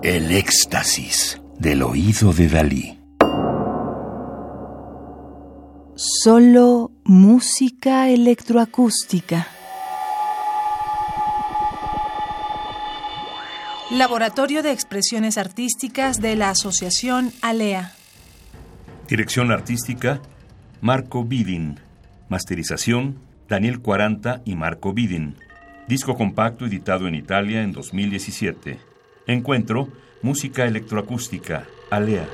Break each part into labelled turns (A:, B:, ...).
A: El éxtasis del oído de Dalí.
B: Solo música electroacústica. Laboratorio de Expresiones Artísticas de la Asociación ALEA.
C: Dirección artística, Marco Bidin. Masterización, Daniel 40 y Marco Bidin. Disco compacto editado en Italia en 2017. Encuentro, música electroacústica, Alea.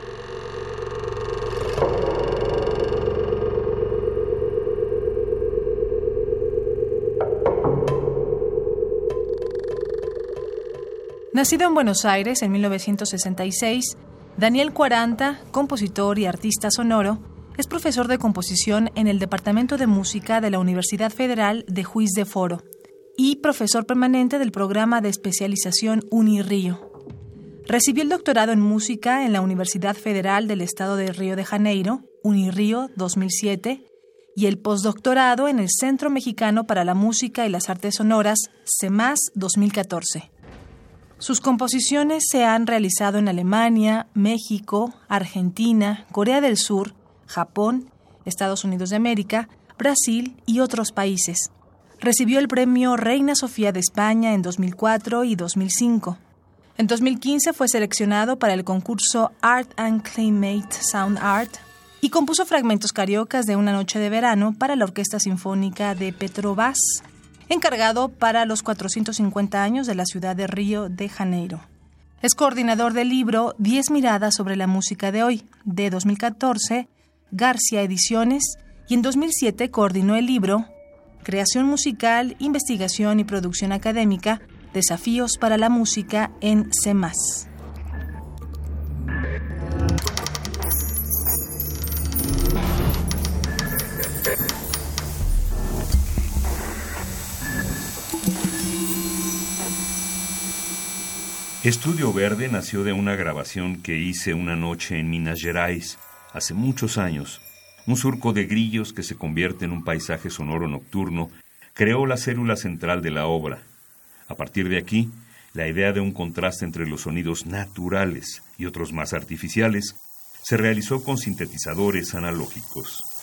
B: Nacido en Buenos Aires en 1966, Daniel 40, compositor y artista sonoro, es profesor de composición en el Departamento de Música de la Universidad Federal de Juiz de Foro y profesor permanente del programa de especialización Unirío. Recibió el doctorado en música en la Universidad Federal del Estado de Río de Janeiro, Unirío 2007, y el postdoctorado en el Centro Mexicano para la Música y las Artes Sonoras, CEMAS 2014. Sus composiciones se han realizado en Alemania, México, Argentina, Corea del Sur, Japón, Estados Unidos de América, Brasil y otros países. Recibió el premio Reina Sofía de España en 2004 y 2005. En 2015 fue seleccionado para el concurso Art and Climate Sound Art y compuso fragmentos cariocas de Una noche de verano para la Orquesta Sinfónica de Petrobras, encargado para los 450 años de la ciudad de Río de Janeiro. Es coordinador del libro Diez miradas sobre la música de hoy, de 2014, García Ediciones, y en 2007 coordinó el libro Creación musical, investigación y producción académica, desafíos para la música en CEMAS.
C: Estudio Verde nació de una grabación que hice una noche en Minas Gerais, hace muchos años. Un surco de grillos que se convierte en un paisaje sonoro nocturno creó la célula central de la obra. A partir de aquí, la idea de un contraste entre los sonidos naturales y otros más artificiales se realizó con sintetizadores analógicos.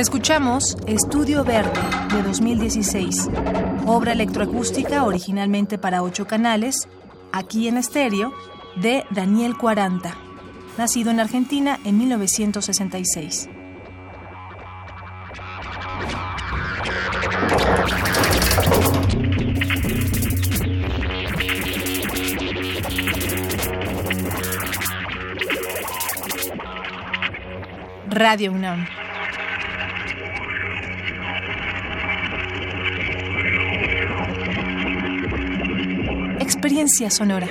B: Escuchamos Estudio Verde de 2016, obra electroacústica originalmente para ocho canales, aquí en estéreo, de Daniel 40, nacido en Argentina en 1966. Radio UNAM. Experiencia sonora.